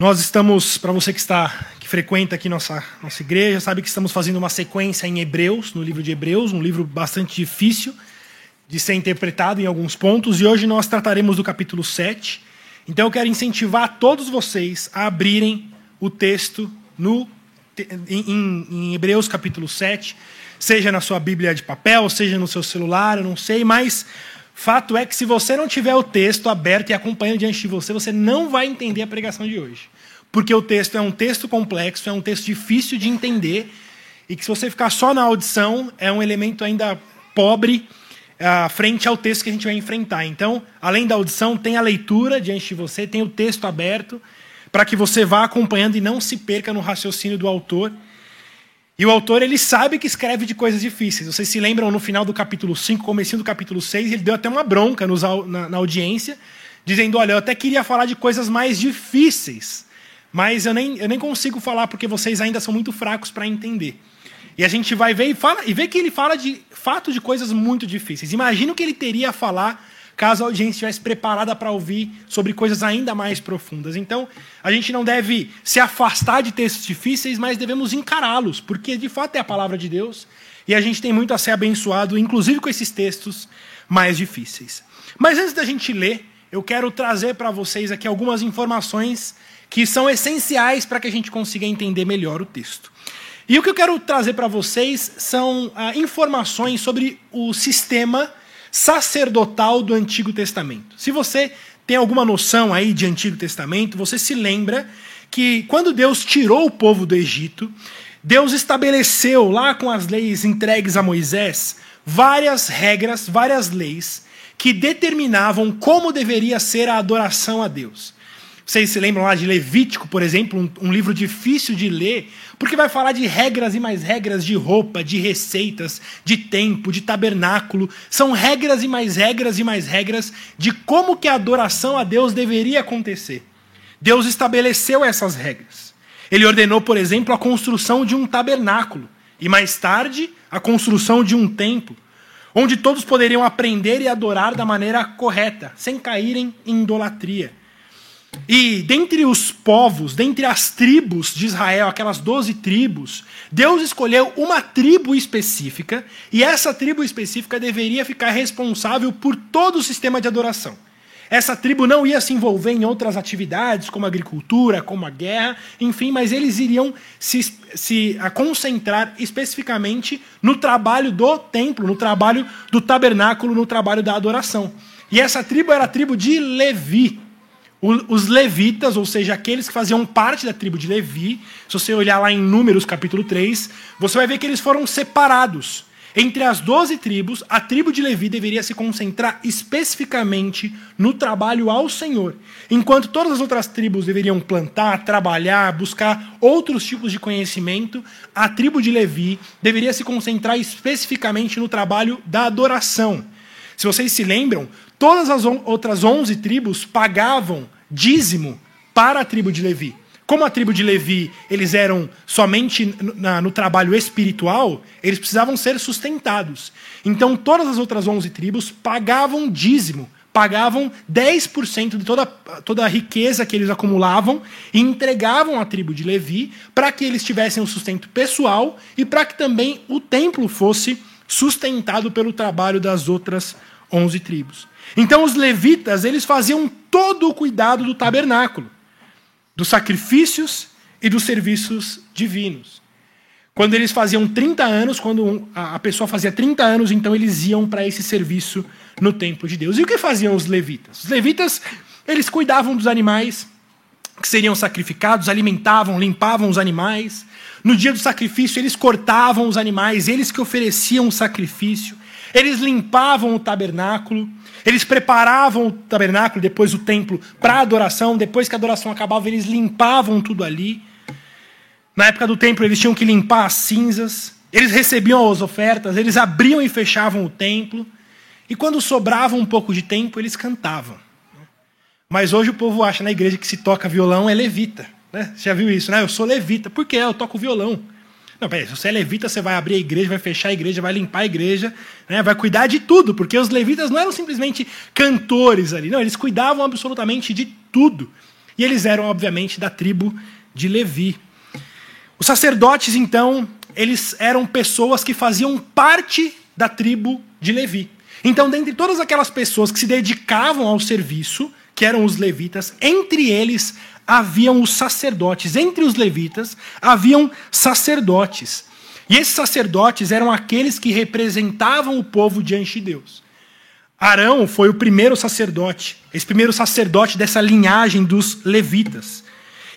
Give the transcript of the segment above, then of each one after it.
Nós estamos, para você que está que frequenta aqui nossa nossa igreja, sabe que estamos fazendo uma sequência em Hebreus, no livro de Hebreus, um livro bastante difícil de ser interpretado em alguns pontos, e hoje nós trataremos do capítulo 7. Então eu quero incentivar todos vocês a abrirem o texto no em, em Hebreus capítulo 7, seja na sua Bíblia de papel, seja no seu celular, eu não sei, mas Fato é que se você não tiver o texto aberto e acompanhando diante de você, você não vai entender a pregação de hoje. Porque o texto é um texto complexo, é um texto difícil de entender, e que se você ficar só na audição, é um elemento ainda pobre uh, frente ao texto que a gente vai enfrentar. Então, além da audição, tem a leitura diante de você, tem o texto aberto, para que você vá acompanhando e não se perca no raciocínio do autor. E o autor ele sabe que escreve de coisas difíceis. Vocês se lembram no final do capítulo 5, comecinho do capítulo 6, ele deu até uma bronca nos, na, na audiência, dizendo: Olha, eu até queria falar de coisas mais difíceis, mas eu nem, eu nem consigo falar porque vocês ainda são muito fracos para entender. E a gente vai ver e, fala, e ver que ele fala de fato de coisas muito difíceis. Imagina o que ele teria a falar caso a audiência estivesse preparada para ouvir sobre coisas ainda mais profundas. Então, a gente não deve se afastar de textos difíceis, mas devemos encará-los, porque de fato é a palavra de Deus e a gente tem muito a ser abençoado, inclusive com esses textos mais difíceis. Mas antes da gente ler, eu quero trazer para vocês aqui algumas informações que são essenciais para que a gente consiga entender melhor o texto. E o que eu quero trazer para vocês são ah, informações sobre o sistema sacerdotal do Antigo Testamento. Se você tem alguma noção aí de Antigo Testamento, você se lembra que quando Deus tirou o povo do Egito, Deus estabeleceu lá com as leis entregues a Moisés várias regras, várias leis que determinavam como deveria ser a adoração a Deus. Vocês se lembram lá de Levítico, por exemplo, um, um, livro difícil de ler, porque vai falar de regras e mais regras de roupa, de receitas, de tempo, de tabernáculo. São regras e mais regras e mais regras de como que a adoração a Deus deveria acontecer. Deus estabeleceu essas regras. Ele ordenou, por exemplo, a construção de um tabernáculo e mais tarde a construção de um templo, onde todos poderiam aprender e adorar da maneira correta, sem caírem em idolatria. E dentre os povos, dentre as tribos de Israel, aquelas doze tribos, Deus escolheu uma tribo específica, e essa tribo específica deveria ficar responsável por todo o sistema de adoração. Essa tribo não ia se envolver em outras atividades, como a agricultura, como a guerra, enfim, mas eles iriam se, se concentrar especificamente no trabalho do templo, no trabalho do tabernáculo, no trabalho da adoração. E essa tribo era a tribo de Levi os levitas, ou seja, aqueles que faziam parte da tribo de Levi, se você olhar lá em Números capítulo 3, você vai ver que eles foram separados. Entre as doze tribos, a tribo de Levi deveria se concentrar especificamente no trabalho ao Senhor, enquanto todas as outras tribos deveriam plantar, trabalhar, buscar outros tipos de conhecimento, a tribo de Levi deveria se concentrar especificamente no trabalho da adoração. Se vocês se lembram, Todas as outras 11 tribos pagavam dízimo para a tribo de Levi. Como a tribo de Levi, eles eram somente no, no trabalho espiritual, eles precisavam ser sustentados. Então, todas as outras 11 tribos pagavam dízimo, pagavam 10% de toda, toda a riqueza que eles acumulavam e entregavam à tribo de Levi para que eles tivessem o um sustento pessoal e para que também o templo fosse sustentado pelo trabalho das outras 11 tribos. Então os levitas, eles faziam todo o cuidado do tabernáculo, dos sacrifícios e dos serviços divinos. Quando eles faziam 30 anos, quando a pessoa fazia 30 anos, então eles iam para esse serviço no templo de Deus. E o que faziam os levitas? Os levitas, eles cuidavam dos animais que seriam sacrificados, alimentavam, limpavam os animais. No dia do sacrifício, eles cortavam os animais, eles que ofereciam o sacrifício. Eles limpavam o tabernáculo, eles preparavam o tabernáculo, depois o templo, para adoração. Depois que a adoração acabava, eles limpavam tudo ali. Na época do templo, eles tinham que limpar as cinzas, eles recebiam as ofertas, eles abriam e fechavam o templo. E quando sobrava um pouco de tempo, eles cantavam. Mas hoje o povo acha na igreja que se toca violão é levita. Né? Você já viu isso, né? Eu sou levita. Por quê? Eu toco violão. Não, peraí, se você é levita, você vai abrir a igreja, vai fechar a igreja, vai limpar a igreja, né, vai cuidar de tudo, porque os levitas não eram simplesmente cantores ali, não, eles cuidavam absolutamente de tudo. e eles eram, obviamente, da tribo de Levi. Os sacerdotes, então, eles eram pessoas que faziam parte da tribo de Levi. Então, dentre todas aquelas pessoas que se dedicavam ao serviço, que eram os levitas, entre eles haviam os sacerdotes. Entre os levitas haviam sacerdotes. E esses sacerdotes eram aqueles que representavam o povo diante de Deus. Arão foi o primeiro sacerdote, esse primeiro sacerdote dessa linhagem dos levitas.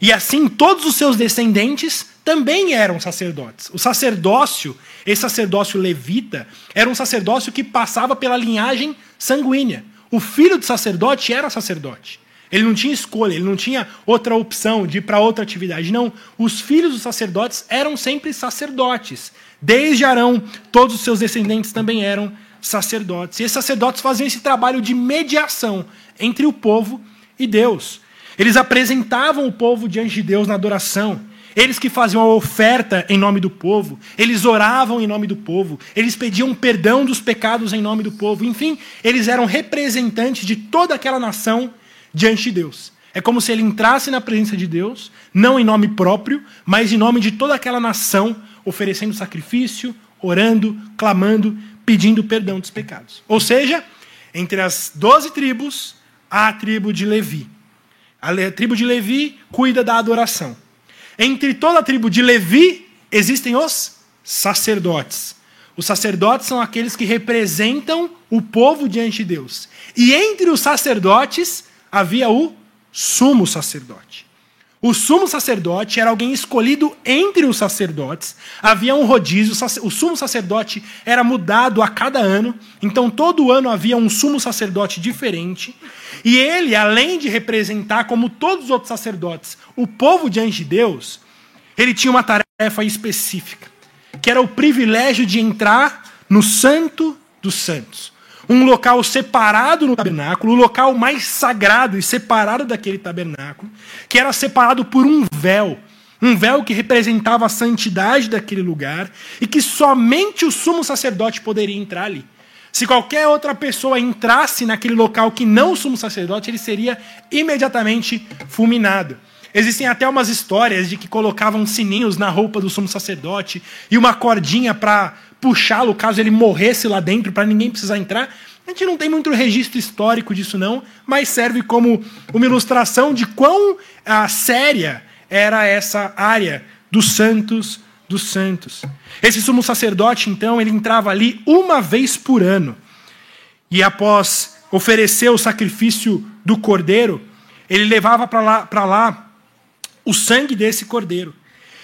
E assim todos os seus descendentes também eram sacerdotes. O sacerdócio, esse sacerdócio levita, era um sacerdócio que passava pela linhagem sanguínea. O filho do sacerdote era sacerdote. Ele não tinha escolha, ele não tinha outra opção de ir para outra atividade. Não, os filhos dos sacerdotes eram sempre sacerdotes. Desde Arão, todos os seus descendentes também eram sacerdotes. E esses sacerdotes faziam esse trabalho de mediação entre o povo e Deus. Eles apresentavam o povo diante de Deus na adoração. Eles que faziam a oferta em nome do povo, eles oravam em nome do povo, eles pediam perdão dos pecados em nome do povo, enfim, eles eram representantes de toda aquela nação diante de Deus. É como se ele entrasse na presença de Deus, não em nome próprio, mas em nome de toda aquela nação, oferecendo sacrifício, orando, clamando, pedindo perdão dos pecados. Ou seja, entre as doze tribos, há a tribo de Levi. A tribo de Levi cuida da adoração. Entre toda a tribo de Levi existem os sacerdotes. Os sacerdotes são aqueles que representam o povo diante de Deus. E entre os sacerdotes havia o sumo sacerdote. O sumo sacerdote era alguém escolhido entre os sacerdotes. Havia um rodízio, o sumo sacerdote era mudado a cada ano, então todo ano havia um sumo sacerdote diferente. E ele, além de representar, como todos os outros sacerdotes, o povo diante de Deus, ele tinha uma tarefa específica, que era o privilégio de entrar no Santo dos Santos um local separado no tabernáculo, o local mais sagrado e separado daquele tabernáculo, que era separado por um véu, um véu que representava a santidade daquele lugar e que somente o sumo sacerdote poderia entrar ali. Se qualquer outra pessoa entrasse naquele local que não o sumo sacerdote, ele seria imediatamente fulminado. Existem até umas histórias de que colocavam sininhos na roupa do sumo sacerdote e uma cordinha para puxá-lo caso ele morresse lá dentro, para ninguém precisar entrar. A gente não tem muito registro histórico disso, não, mas serve como uma ilustração de quão a séria era essa área dos santos dos santos. Esse sumo sacerdote, então, ele entrava ali uma vez por ano. E após oferecer o sacrifício do cordeiro, ele levava para lá, lá o sangue desse cordeiro.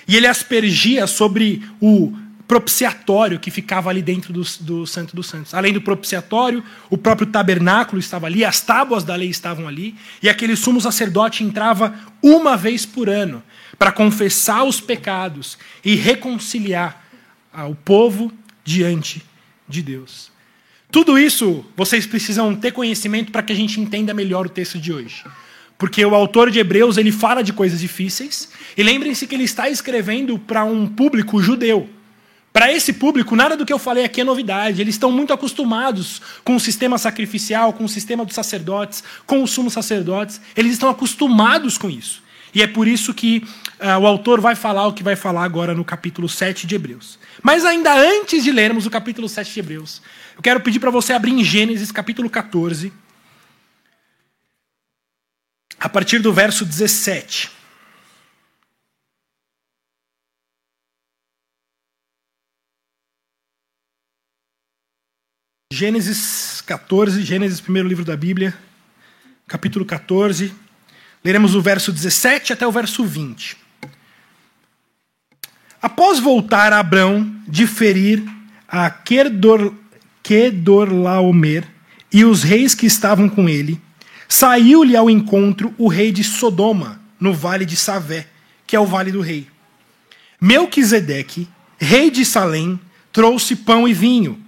E ele aspergia sobre o propiciatório que ficava ali dentro do, do Santo dos Santos. Além do propiciatório, o próprio tabernáculo estava ali, as tábuas da lei estavam ali, e aquele sumo sacerdote entrava uma vez por ano para confessar os pecados e reconciliar o povo diante de Deus. Tudo isso vocês precisam ter conhecimento para que a gente entenda melhor o texto de hoje. Porque o autor de Hebreus ele fala de coisas difíceis, e lembrem-se que ele está escrevendo para um público judeu. Para esse público, nada do que eu falei aqui é novidade. Eles estão muito acostumados com o sistema sacrificial, com o sistema dos sacerdotes, com os sumos sacerdotes. Eles estão acostumados com isso. E é por isso que uh, o autor vai falar o que vai falar agora no capítulo 7 de Hebreus. Mas ainda antes de lermos o capítulo 7 de Hebreus, eu quero pedir para você abrir em Gênesis capítulo 14, a partir do verso 17. Gênesis 14, Gênesis, primeiro livro da Bíblia, capítulo 14. Leremos o verso 17 até o verso 20. Após voltar Abrão de ferir a Kedor, Kedorlaomer e os reis que estavam com ele, saiu-lhe ao encontro o rei de Sodoma, no vale de Savé, que é o vale do rei. Melquisedeque, rei de Salém, trouxe pão e vinho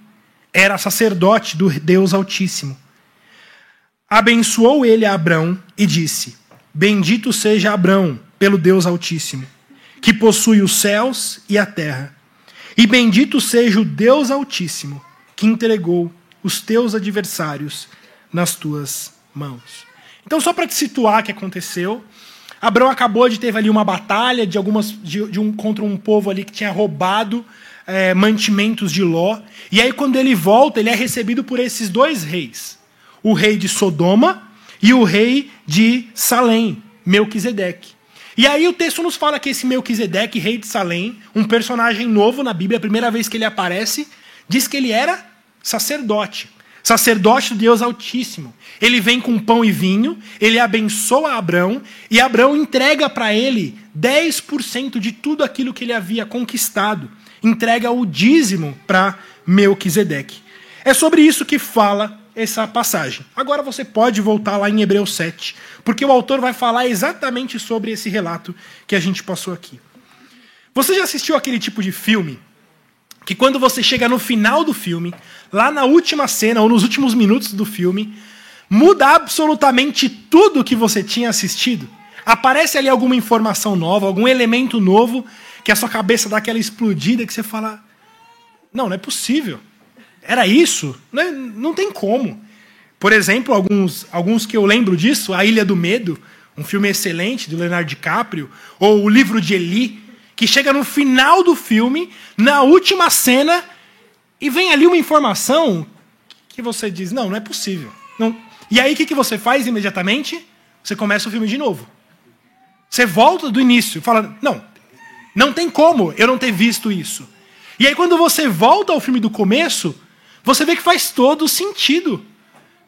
era sacerdote do Deus Altíssimo. Abençoou ele a Abrão e disse: Bendito seja Abrão pelo Deus Altíssimo, que possui os céus e a terra. E bendito seja o Deus Altíssimo, que entregou os teus adversários nas tuas mãos. Então, só para te situar o que aconteceu, Abraão acabou de ter ali uma batalha de algumas de, de um, contra um povo ali que tinha roubado é, mantimentos de Ló. E aí, quando ele volta, ele é recebido por esses dois reis: o rei de Sodoma e o rei de Salém, Melquisedeque. E aí o texto nos fala que esse Melquisedeque, rei de Salém, um personagem novo na Bíblia, a primeira vez que ele aparece, diz que ele era sacerdote. Sacerdote do Deus Altíssimo. Ele vem com pão e vinho, ele abençoa Abraão, e Abraão entrega para ele 10% de tudo aquilo que ele havia conquistado. Entrega o dízimo para Melquisedeque. É sobre isso que fala essa passagem. Agora você pode voltar lá em Hebreus 7, porque o autor vai falar exatamente sobre esse relato que a gente passou aqui. Você já assistiu aquele tipo de filme que quando você chega no final do filme, lá na última cena ou nos últimos minutos do filme, muda absolutamente tudo que você tinha assistido? Aparece ali alguma informação nova, algum elemento novo que a sua cabeça dá aquela explodida que você fala: "Não, não é possível". Era isso? Não, é, não tem como. Por exemplo, alguns, alguns que eu lembro disso, A Ilha do Medo, um filme excelente do Leonardo DiCaprio, ou O Livro de Eli, que chega no final do filme, na última cena, e vem ali uma informação que você diz: não, não é possível. Não. E aí o que, que você faz imediatamente? Você começa o filme de novo. Você volta do início, fala: não, não tem como eu não ter visto isso. E aí quando você volta ao filme do começo, você vê que faz todo sentido.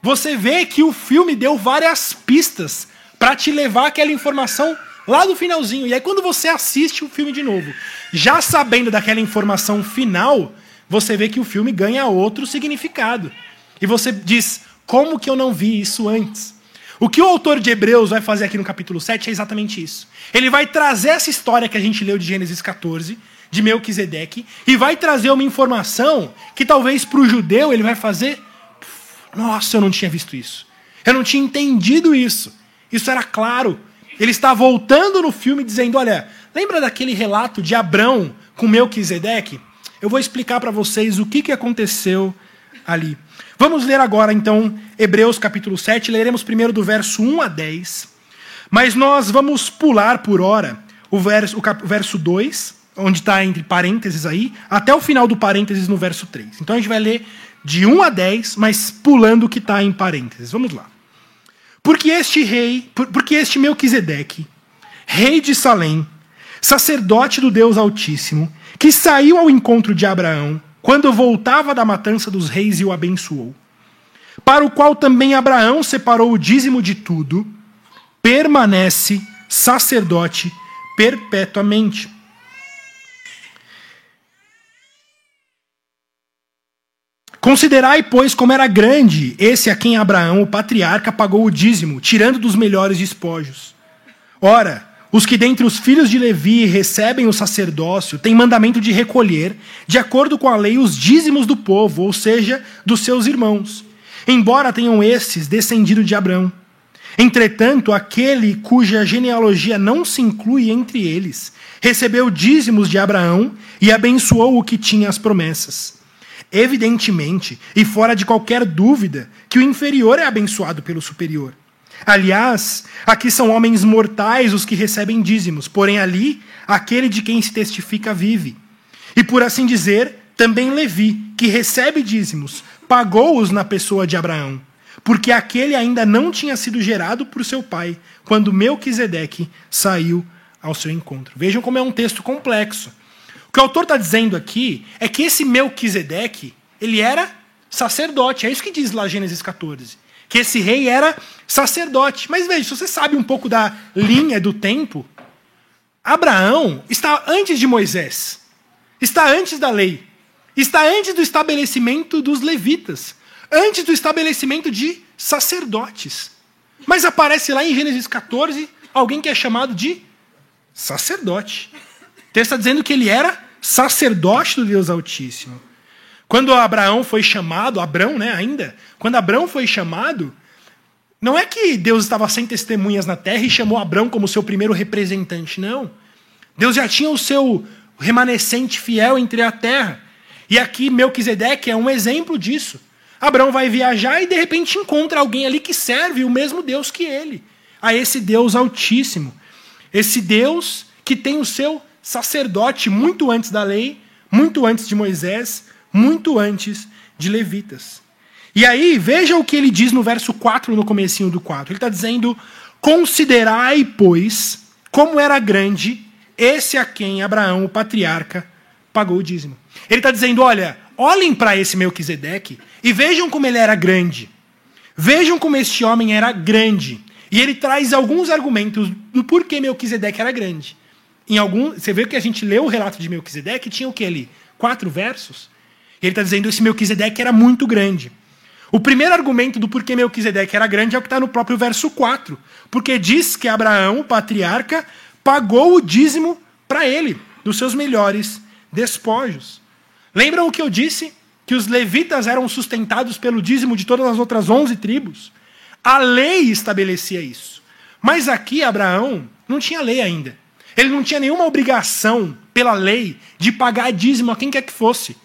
Você vê que o filme deu várias pistas para te levar aquela informação lá do finalzinho. E aí, quando você assiste o filme de novo, já sabendo daquela informação final, você vê que o filme ganha outro significado. E você diz: como que eu não vi isso antes? O que o autor de Hebreus vai fazer aqui no capítulo 7 é exatamente isso. Ele vai trazer essa história que a gente leu de Gênesis 14 de Melquisedeque e vai trazer uma informação que talvez para o judeu ele vai fazer. Nossa, eu não tinha visto isso. Eu não tinha entendido isso. Isso era claro. Ele está voltando no filme dizendo: Olha, lembra daquele relato de Abrão com Melquisedeque? Eu vou explicar para vocês o que, que aconteceu ali. Vamos ler agora, então, Hebreus capítulo 7. Leremos primeiro do verso 1 a 10. Mas nós vamos pular por hora o verso, o, cap, o verso 2 onde está entre parênteses aí, até o final do parênteses no verso 3. Então a gente vai ler de 1 a 10, mas pulando o que está em parênteses. Vamos lá. Porque este rei, porque este Melquisedeque, rei de Salém, sacerdote do Deus Altíssimo, que saiu ao encontro de Abraão, quando voltava da matança dos reis e o abençoou, para o qual também Abraão separou o dízimo de tudo, permanece sacerdote perpetuamente Considerai, pois, como era grande esse a quem Abraão, o patriarca, pagou o dízimo, tirando dos melhores despojos. Ora, os que dentre os filhos de Levi recebem o sacerdócio têm mandamento de recolher, de acordo com a lei, os dízimos do povo, ou seja, dos seus irmãos, embora tenham esses descendido de Abraão. Entretanto, aquele cuja genealogia não se inclui entre eles, recebeu dízimos de Abraão e abençoou o que tinha as promessas. Evidentemente, e fora de qualquer dúvida, que o inferior é abençoado pelo superior. Aliás, aqui são homens mortais os que recebem dízimos, porém ali, aquele de quem se testifica vive. E por assim dizer, também Levi, que recebe dízimos, pagou-os na pessoa de Abraão, porque aquele ainda não tinha sido gerado por seu pai, quando Melquisedeque saiu ao seu encontro. Vejam como é um texto complexo. O que o autor está dizendo aqui é que esse Melquisedeque, ele era sacerdote. É isso que diz lá Gênesis 14. Que esse rei era sacerdote. Mas veja, se você sabe um pouco da linha do tempo, Abraão está antes de Moisés. Está antes da lei. Está antes do estabelecimento dos levitas. Antes do estabelecimento de sacerdotes. Mas aparece lá em Gênesis 14 alguém que é chamado de sacerdote. O texto está dizendo que ele era sacerdote do Deus Altíssimo. Quando Abraão foi chamado, Abrão, né, ainda, quando Abraão foi chamado, não é que Deus estava sem testemunhas na terra e chamou Abraão como seu primeiro representante, não. Deus já tinha o seu remanescente fiel entre a terra. E aqui Melquisedeque é um exemplo disso. Abraão vai viajar e de repente encontra alguém ali que serve o mesmo Deus que ele, a esse Deus Altíssimo. Esse Deus que tem o seu sacerdote muito antes da lei, muito antes de Moisés, muito antes de levitas. E aí, veja o que ele diz no verso 4, no comecinho do 4. Ele está dizendo: Considerai, pois, como era grande esse a quem Abraão, o patriarca, pagou o dízimo. Ele está dizendo: olha, olhem para esse Melquisedeque e vejam como ele era grande. Vejam como este homem era grande. E ele traz alguns argumentos do porquê Melquisedeque era grande. Em algum, você vê que a gente leu o relato de Melquisedeque, tinha o que ali? Quatro versos. E ele está dizendo que esse Melquisedeque era muito grande. O primeiro argumento do porquê Melquisedeque era grande é o que está no próprio verso 4. Porque diz que Abraão, o patriarca, pagou o dízimo para ele, dos seus melhores despojos. Lembram o que eu disse? Que os levitas eram sustentados pelo dízimo de todas as outras onze tribos? A lei estabelecia isso. Mas aqui Abraão não tinha lei ainda. Ele não tinha nenhuma obrigação pela lei de pagar dízimo a quem quer que fosse.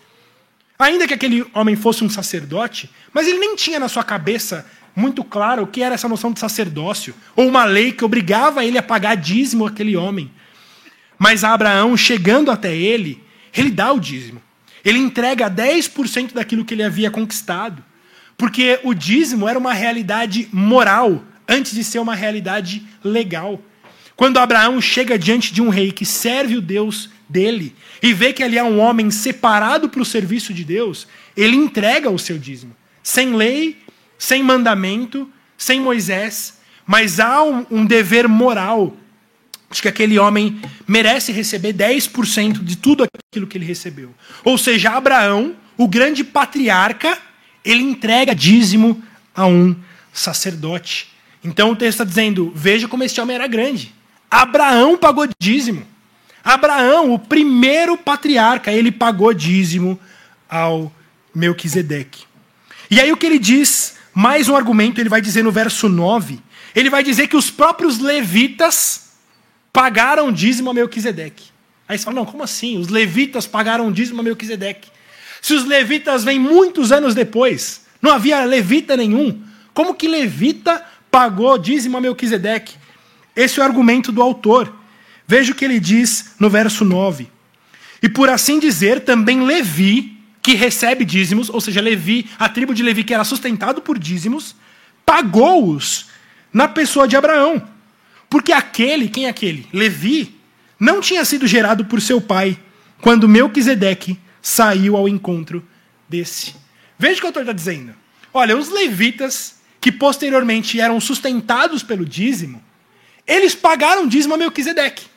Ainda que aquele homem fosse um sacerdote, mas ele nem tinha na sua cabeça muito claro o que era essa noção de sacerdócio, ou uma lei que obrigava ele a pagar dízimo àquele homem. Mas Abraão, chegando até ele, ele dá o dízimo. Ele entrega 10% daquilo que ele havia conquistado. Porque o dízimo era uma realidade moral antes de ser uma realidade legal. Quando Abraão chega diante de um rei que serve o Deus dele e vê que ali há um homem separado para o serviço de Deus, ele entrega o seu dízimo. Sem lei, sem mandamento, sem Moisés, mas há um, um dever moral de que aquele homem merece receber 10% de tudo aquilo que ele recebeu. Ou seja, Abraão, o grande patriarca, ele entrega dízimo a um sacerdote. Então o texto está dizendo: veja como esse homem era grande. Abraão pagou dízimo. Abraão, o primeiro patriarca, ele pagou dízimo ao Melquisedeque. E aí o que ele diz, mais um argumento, ele vai dizer no verso 9, ele vai dizer que os próprios levitas pagaram dízimo a Melquisedeque. Aí você fala, não, como assim? Os levitas pagaram dízimo a Melquisedeque. Se os levitas vêm muitos anos depois, não havia levita nenhum, como que levita pagou dízimo a Melquisedeque? Esse é o argumento do autor. Veja o que ele diz no verso 9. E por assim dizer, também Levi, que recebe dízimos, ou seja, Levi, a tribo de Levi que era sustentado por dízimos, pagou-os na pessoa de Abraão. Porque aquele, quem é aquele? Levi, não tinha sido gerado por seu pai quando Melquisedeque saiu ao encontro desse. Veja o que o autor está dizendo. Olha, os levitas, que posteriormente eram sustentados pelo dízimo, eles pagaram dízimo a Melquisedeque.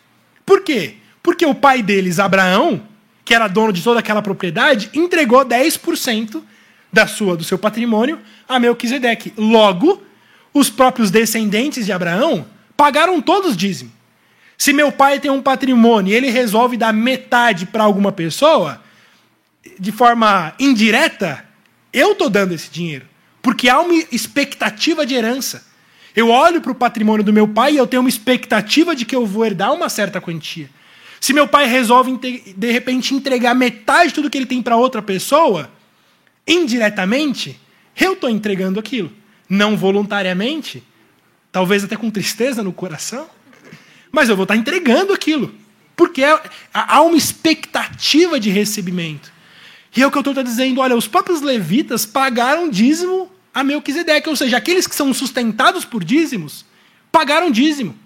Por quê? Porque o pai deles, Abraão, que era dono de toda aquela propriedade, entregou 10% da sua do seu patrimônio a Melquisedeque. Logo, os próprios descendentes de Abraão pagaram todos dízimo. Se meu pai tem um patrimônio e ele resolve dar metade para alguma pessoa, de forma indireta, eu estou dando esse dinheiro. Porque há uma expectativa de herança. Eu olho para o patrimônio do meu pai e eu tenho uma expectativa de que eu vou herdar uma certa quantia. Se meu pai resolve, de repente, entregar metade de tudo que ele tem para outra pessoa, indiretamente, eu estou entregando aquilo. Não voluntariamente, talvez até com tristeza no coração, mas eu vou estar tá entregando aquilo. Porque é, há uma expectativa de recebimento. E é o que eu estou dizendo: olha, os próprios levitas pagaram dízimo a Melquisedeque, ou seja, aqueles que são sustentados por dízimos pagaram dízimo,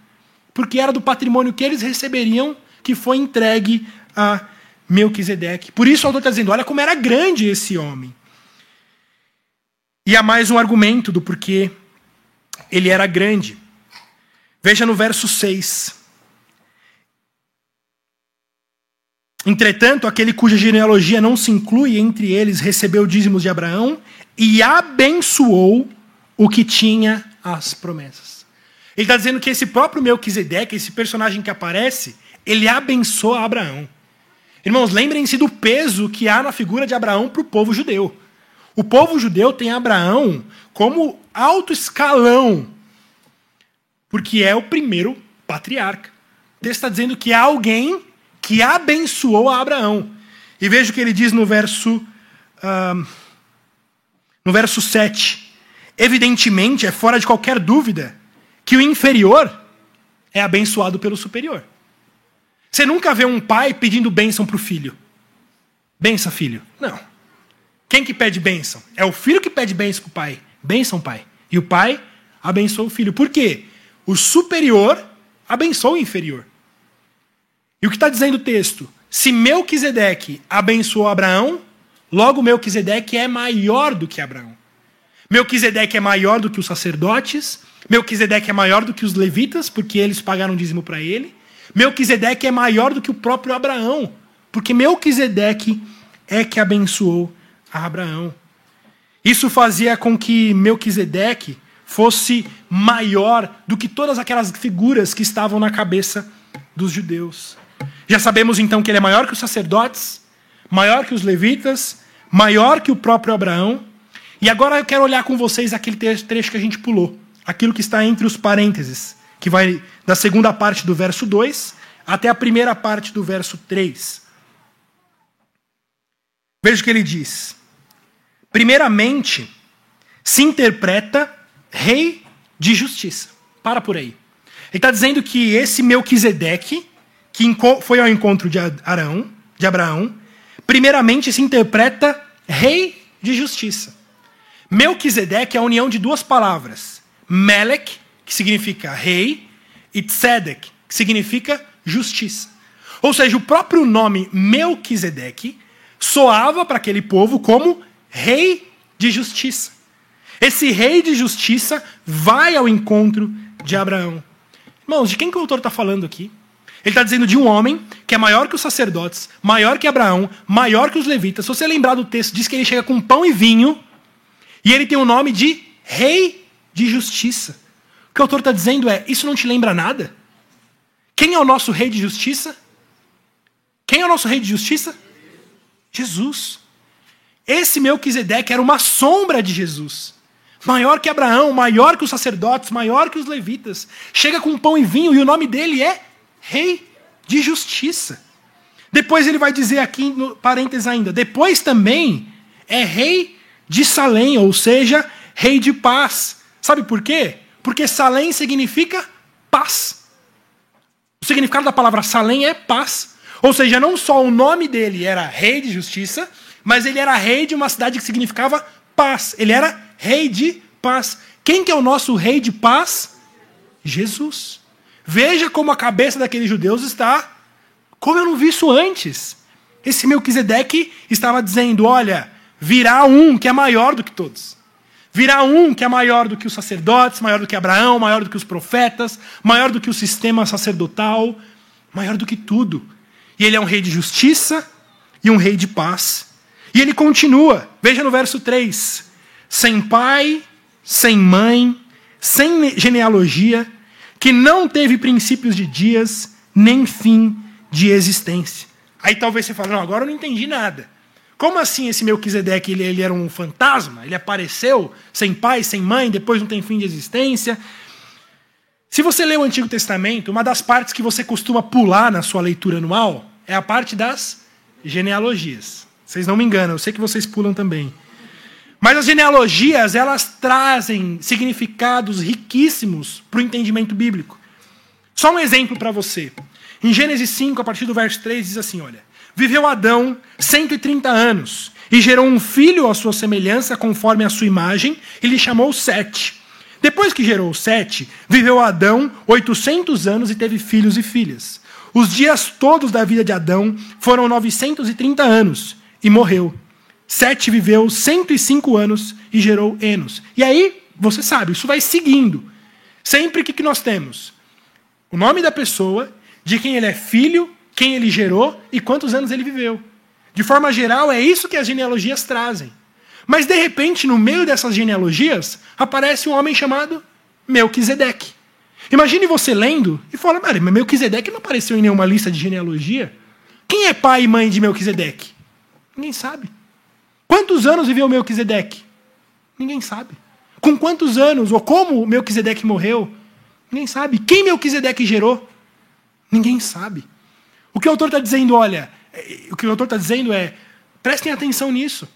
porque era do patrimônio que eles receberiam que foi entregue a Melquisedeque. Por isso o autor está dizendo: olha como era grande esse homem. E há mais um argumento do porquê ele era grande. Veja no verso 6. Entretanto, aquele cuja genealogia não se inclui entre eles recebeu dízimos de Abraão e abençoou o que tinha as promessas. Ele está dizendo que esse próprio Melquisedeque, esse personagem que aparece, ele abençoa Abraão. Irmãos, lembrem-se do peso que há na figura de Abraão para o povo judeu. O povo judeu tem Abraão como alto escalão, porque é o primeiro patriarca. O texto está dizendo que há alguém que abençoou a Abraão. E veja o que ele diz no verso, uh, no verso 7. Evidentemente, é fora de qualquer dúvida que o inferior é abençoado pelo superior. Você nunca vê um pai pedindo bênção para o filho. Benção, filho. Não. Quem que pede bênção? É o filho que pede bênção para o pai. Bênção, pai. E o pai abençoa o filho. Por quê? O superior abençoa o inferior. E o que está dizendo o texto? Se Melquisedeque abençoou Abraão, logo Melquisedeque é maior do que Abraão. Melquisedeque é maior do que os sacerdotes, Melquisedeque é maior do que os levitas, porque eles pagaram dízimo para ele. Melquisedeque é maior do que o próprio Abraão, porque Melquisedeque é que abençoou a Abraão. Isso fazia com que Melquisedeque fosse maior do que todas aquelas figuras que estavam na cabeça dos judeus. Já sabemos então que ele é maior que os sacerdotes, maior que os levitas, maior que o próprio Abraão. E agora eu quero olhar com vocês aquele trecho que a gente pulou, aquilo que está entre os parênteses, que vai da segunda parte do verso 2 até a primeira parte do verso 3. Veja o que ele diz. Primeiramente, se interpreta rei de justiça. Para por aí. Ele está dizendo que esse Melquisedeque, que foi ao encontro de Arão, de Abraão, primeiramente se interpreta rei de justiça. Melquisedeque é a união de duas palavras. Melech, que significa rei, e Tzedek, que significa justiça. Ou seja, o próprio nome Melquisedeque soava para aquele povo como rei de justiça. Esse rei de justiça vai ao encontro de Abraão. Irmãos, de quem que o autor está falando aqui? Ele está dizendo de um homem que é maior que os sacerdotes, maior que Abraão, maior que os levitas. Se você lembrar do texto, diz que ele chega com pão e vinho, e ele tem o nome de Rei de Justiça. O que o autor está dizendo é: isso não te lembra nada? Quem é o nosso Rei de Justiça? Quem é o nosso Rei de Justiça? Jesus. Esse Melquisedeque era uma sombra de Jesus. Maior que Abraão, maior que os sacerdotes, maior que os levitas. Chega com pão e vinho e o nome dele é Rei de Justiça. Depois ele vai dizer aqui, no parênteses ainda, depois também é Rei de Salém, ou seja, Rei de Paz. Sabe por quê? Porque Salém significa paz. O significado da palavra Salém é paz. Ou seja, não só o nome dele era Rei de Justiça, mas ele era rei de uma cidade que significava paz. Ele era rei de paz. Quem que é o nosso rei de paz? Jesus. Veja como a cabeça daqueles judeus está. Como eu não vi isso antes. Esse Melquisedeque estava dizendo: olha, virá um que é maior do que todos. Virá um que é maior do que os sacerdotes, maior do que Abraão, maior do que os profetas, maior do que o sistema sacerdotal, maior do que tudo. E ele é um rei de justiça e um rei de paz. E ele continua, veja no verso 3: sem pai, sem mãe, sem genealogia, que não teve princípios de dias, nem fim de existência. Aí talvez você fale, não, agora eu não entendi nada. Como assim esse Melquisedeque, ele, ele era um fantasma? Ele apareceu sem pai, sem mãe, depois não tem fim de existência? Se você lê o Antigo Testamento, uma das partes que você costuma pular na sua leitura anual é a parte das genealogias. Vocês não me enganam, eu sei que vocês pulam também. Mas as genealogias, elas trazem significados riquíssimos para o entendimento bíblico. Só um exemplo para você. Em Gênesis 5, a partir do verso 3, diz assim: olha. Viveu Adão 130 anos e gerou um filho à sua semelhança, conforme a sua imagem, e lhe chamou Sete. Depois que gerou Sete, viveu Adão 800 anos e teve filhos e filhas. Os dias todos da vida de Adão foram 930 anos e morreu. Sete viveu 105 anos e gerou Enos. E aí, você sabe, isso vai seguindo. Sempre que, que nós temos o nome da pessoa, de quem ele é filho, quem ele gerou e quantos anos ele viveu. De forma geral, é isso que as genealogias trazem. Mas, de repente, no meio dessas genealogias, aparece um homem chamado Melquisedeque. Imagine você lendo e fala, mas Melquisedeque não apareceu em nenhuma lista de genealogia. Quem é pai e mãe de Melquisedeque? Ninguém sabe. Quantos anos viveu Melquisedeque? Ninguém sabe. Com quantos anos ou como Melquisedeque morreu? Ninguém sabe. Quem Melquisedeque gerou? Ninguém sabe. O que o autor está dizendo, olha, o que o autor está dizendo é, prestem atenção nisso.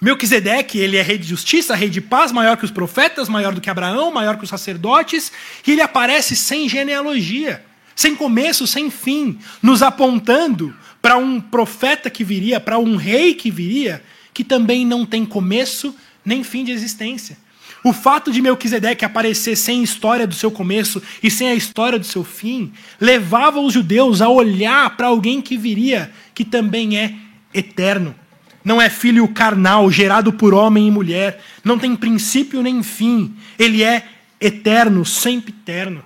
Melquisedeque, ele é rei de justiça, rei de paz, maior que os profetas, maior do que Abraão, maior que os sacerdotes, e ele aparece sem genealogia, sem começo, sem fim, nos apontando para um profeta que viria, para um rei que viria, que também não tem começo nem fim de existência. O fato de Melquisedeque aparecer sem história do seu começo e sem a história do seu fim, levava os judeus a olhar para alguém que viria, que também é eterno. Não é filho carnal, gerado por homem e mulher, não tem princípio nem fim. Ele é eterno, sempre eterno.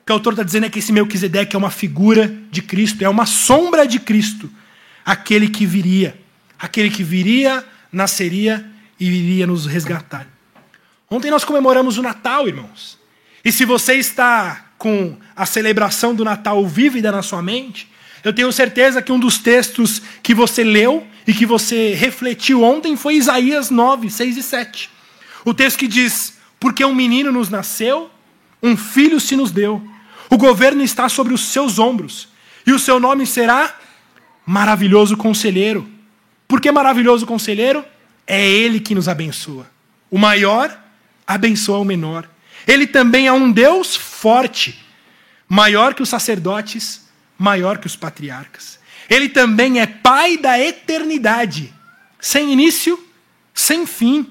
O que o autor está dizendo é que esse Melquisedeque é uma figura de Cristo, é uma sombra de Cristo, aquele que viria, aquele que viria, nasceria e iria nos resgatar. Ontem nós comemoramos o Natal, irmãos. E se você está com a celebração do Natal vívida na sua mente, eu tenho certeza que um dos textos que você leu e que você refletiu ontem foi Isaías 9, 6 e 7. O texto que diz: Porque um menino nos nasceu, um filho se nos deu, o governo está sobre os seus ombros, e o seu nome será Maravilhoso Conselheiro. Por que Maravilhoso Conselheiro? É Ele que nos abençoa. O maior abençoa o menor. Ele também é um Deus forte, maior que os sacerdotes, maior que os patriarcas. Ele também é Pai da eternidade, sem início, sem fim.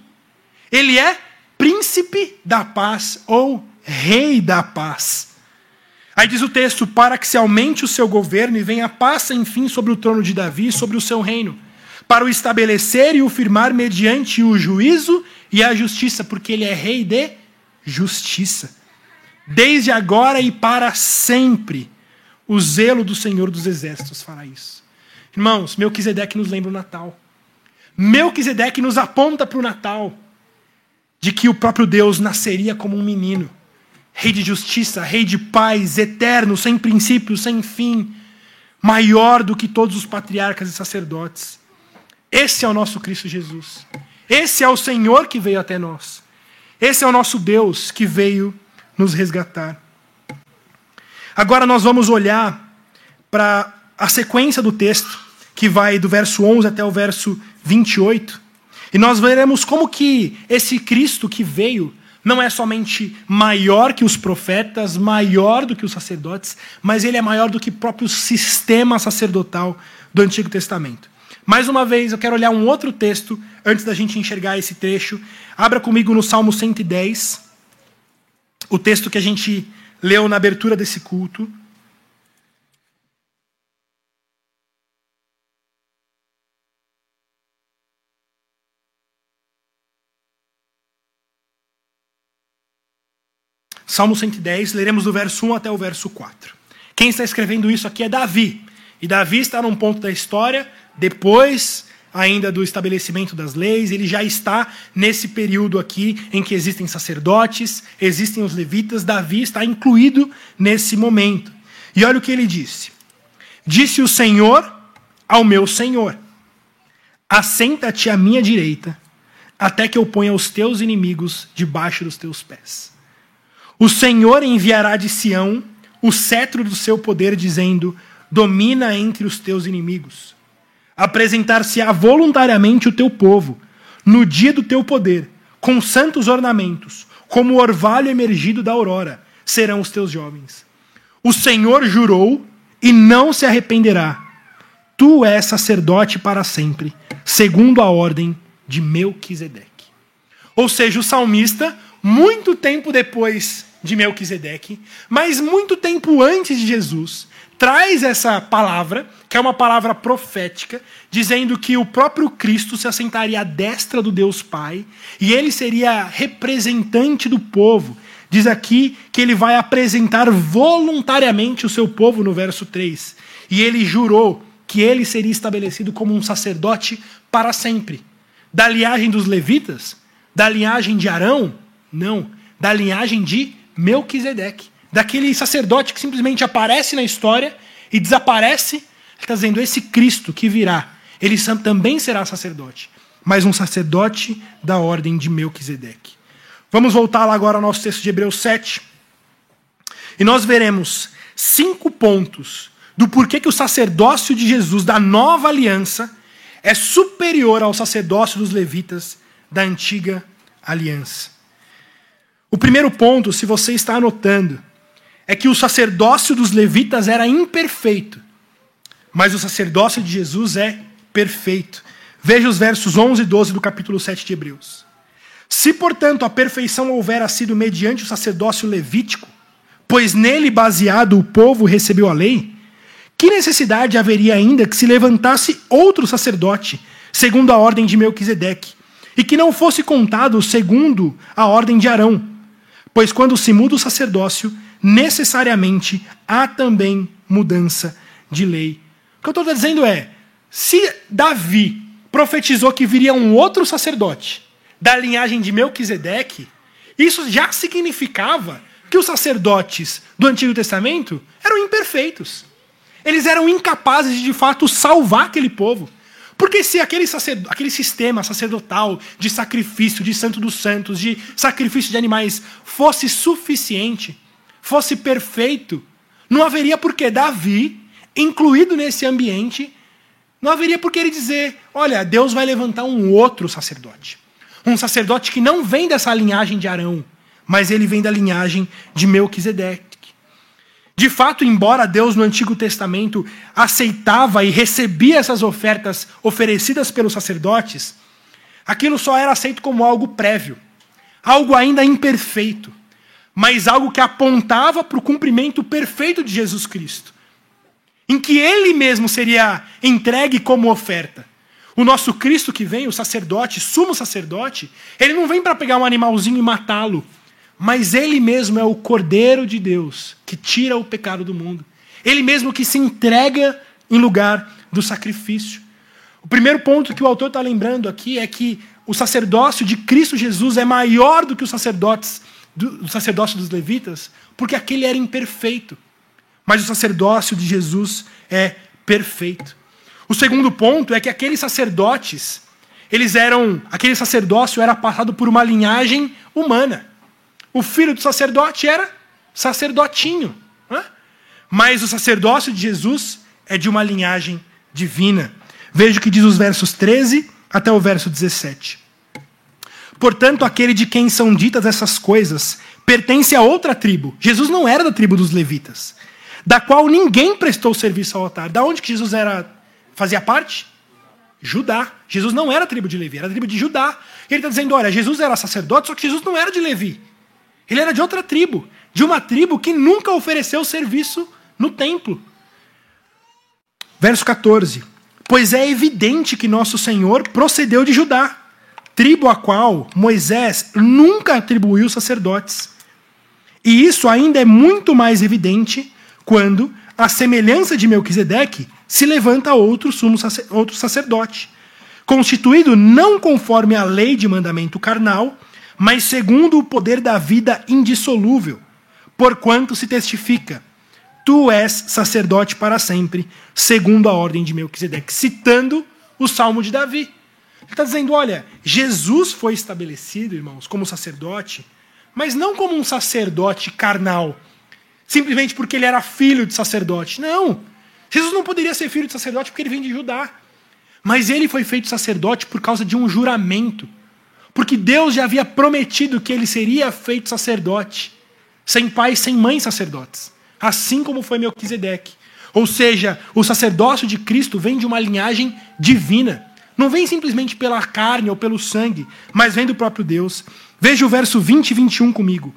Ele é príncipe da paz ou rei da paz. Aí diz o texto: para que se aumente o seu governo e venha a paz sem fim sobre o trono de Davi e sobre o seu reino, para o estabelecer e o firmar mediante o juízo e a justiça, porque ele é rei de justiça. Desde agora e para sempre, o zelo do Senhor dos Exércitos fará isso. Irmãos, Melquisedeque nos lembra o Natal. Melquisedeque nos aponta para o Natal, de que o próprio Deus nasceria como um menino, rei de justiça, rei de paz, eterno, sem princípio, sem fim, maior do que todos os patriarcas e sacerdotes. Esse é o nosso Cristo Jesus. Esse é o Senhor que veio até nós. Esse é o nosso Deus que veio nos resgatar. Agora nós vamos olhar para a sequência do texto, que vai do verso 11 até o verso 28. E nós veremos como que esse Cristo que veio não é somente maior que os profetas, maior do que os sacerdotes, mas ele é maior do que o próprio sistema sacerdotal do Antigo Testamento. Mais uma vez, eu quero olhar um outro texto antes da gente enxergar esse trecho. Abra comigo no Salmo 110, o texto que a gente leu na abertura desse culto. Salmo 110, leremos do verso 1 até o verso 4. Quem está escrevendo isso aqui é Davi. E Davi está num ponto da história depois ainda do estabelecimento das leis, ele já está nesse período aqui em que existem sacerdotes, existem os levitas, Davi está incluído nesse momento. E olha o que ele disse: Disse o Senhor ao meu Senhor: Assenta-te à minha direita, até que eu ponha os teus inimigos debaixo dos teus pés. O Senhor enviará de Sião o cetro do seu poder, dizendo: Domina entre os teus inimigos apresentar-se-á voluntariamente o teu povo, no dia do teu poder, com santos ornamentos, como o orvalho emergido da aurora, serão os teus jovens. O Senhor jurou e não se arrependerá. Tu és sacerdote para sempre, segundo a ordem de Melquisedeque. Ou seja, o salmista, muito tempo depois de Melquisedeque, mas muito tempo antes de Jesus, traz essa palavra, que é uma palavra profética, dizendo que o próprio Cristo se assentaria à destra do Deus Pai e ele seria representante do povo. Diz aqui que ele vai apresentar voluntariamente o seu povo no verso 3. E ele jurou que ele seria estabelecido como um sacerdote para sempre. Da linhagem dos levitas? Da linhagem de Arão? Não. Da linhagem de Melquisedeque daquele sacerdote que simplesmente aparece na história e desaparece. Está dizendo: esse Cristo que virá, ele também será sacerdote, mas um sacerdote da ordem de Melquisedeque. Vamos voltar lá agora ao nosso texto de Hebreus 7. E nós veremos cinco pontos do porquê que o sacerdócio de Jesus da nova aliança é superior ao sacerdócio dos levitas da antiga aliança. O primeiro ponto, se você está anotando, é que o sacerdócio dos levitas era imperfeito, mas o sacerdócio de Jesus é perfeito. Veja os versos 11 e 12 do capítulo 7 de Hebreus. Se, portanto, a perfeição houvera sido mediante o sacerdócio levítico, pois nele baseado o povo recebeu a lei, que necessidade haveria ainda que se levantasse outro sacerdote, segundo a ordem de Melquisedeque, e que não fosse contado segundo a ordem de Arão? Pois quando se muda o sacerdócio, necessariamente há também mudança de lei. O que eu estou dizendo é: se Davi profetizou que viria um outro sacerdote da linhagem de Melquisedeque, isso já significava que os sacerdotes do Antigo Testamento eram imperfeitos. Eles eram incapazes de, de fato, salvar aquele povo. Porque se aquele, aquele sistema sacerdotal de sacrifício, de santo dos santos, de sacrifício de animais fosse suficiente, fosse perfeito, não haveria por que Davi, incluído nesse ambiente, não haveria por que ele dizer: olha, Deus vai levantar um outro sacerdote. Um sacerdote que não vem dessa linhagem de Arão, mas ele vem da linhagem de Melquisedeque. De fato, embora Deus no Antigo Testamento aceitava e recebia essas ofertas oferecidas pelos sacerdotes, aquilo só era aceito como algo prévio, algo ainda imperfeito, mas algo que apontava para o cumprimento perfeito de Jesus Cristo, em que ele mesmo seria entregue como oferta. O nosso Cristo que vem, o sacerdote, sumo sacerdote, ele não vem para pegar um animalzinho e matá-lo mas ele mesmo é o Cordeiro de Deus que tira o pecado do mundo. Ele mesmo que se entrega em lugar do sacrifício. O primeiro ponto que o autor está lembrando aqui é que o sacerdócio de Cristo Jesus é maior do que os sacerdotes do sacerdócio dos levitas, porque aquele era imperfeito. Mas o sacerdócio de Jesus é perfeito. O segundo ponto é que aqueles sacerdotes, eles eram, aquele sacerdócio era passado por uma linhagem humana. O filho do sacerdote era sacerdotinho. Né? Mas o sacerdócio de Jesus é de uma linhagem divina. Veja o que diz os versos 13 até o verso 17. Portanto, aquele de quem são ditas essas coisas pertence a outra tribo. Jesus não era da tribo dos levitas, da qual ninguém prestou serviço ao altar. Da onde que Jesus era fazia parte? Judá. Jesus não era tribo de Levi, era tribo de Judá. E ele está dizendo: olha, Jesus era sacerdote, só que Jesus não era de Levi. Ele era de outra tribo, de uma tribo que nunca ofereceu serviço no templo. Verso 14: Pois é evidente que nosso Senhor procedeu de Judá, tribo a qual Moisés nunca atribuiu sacerdotes. E isso ainda é muito mais evidente quando, à semelhança de Melquisedeque, se levanta outro sumo outro sacerdote, constituído não conforme a lei de mandamento carnal, mas segundo o poder da vida indissolúvel, porquanto se testifica: Tu és sacerdote para sempre, segundo a ordem de Melquisedeque, citando o Salmo de Davi. Ele está dizendo: olha, Jesus foi estabelecido, irmãos, como sacerdote, mas não como um sacerdote carnal, simplesmente porque ele era filho de sacerdote. Não. Jesus não poderia ser filho de sacerdote porque ele vem de Judá. Mas ele foi feito sacerdote por causa de um juramento. Porque Deus já havia prometido que ele seria feito sacerdote, sem pai sem mãe sacerdotes, assim como foi Melquisedeque. Ou seja, o sacerdócio de Cristo vem de uma linhagem divina. Não vem simplesmente pela carne ou pelo sangue, mas vem do próprio Deus. Veja o verso 20 e 21 comigo.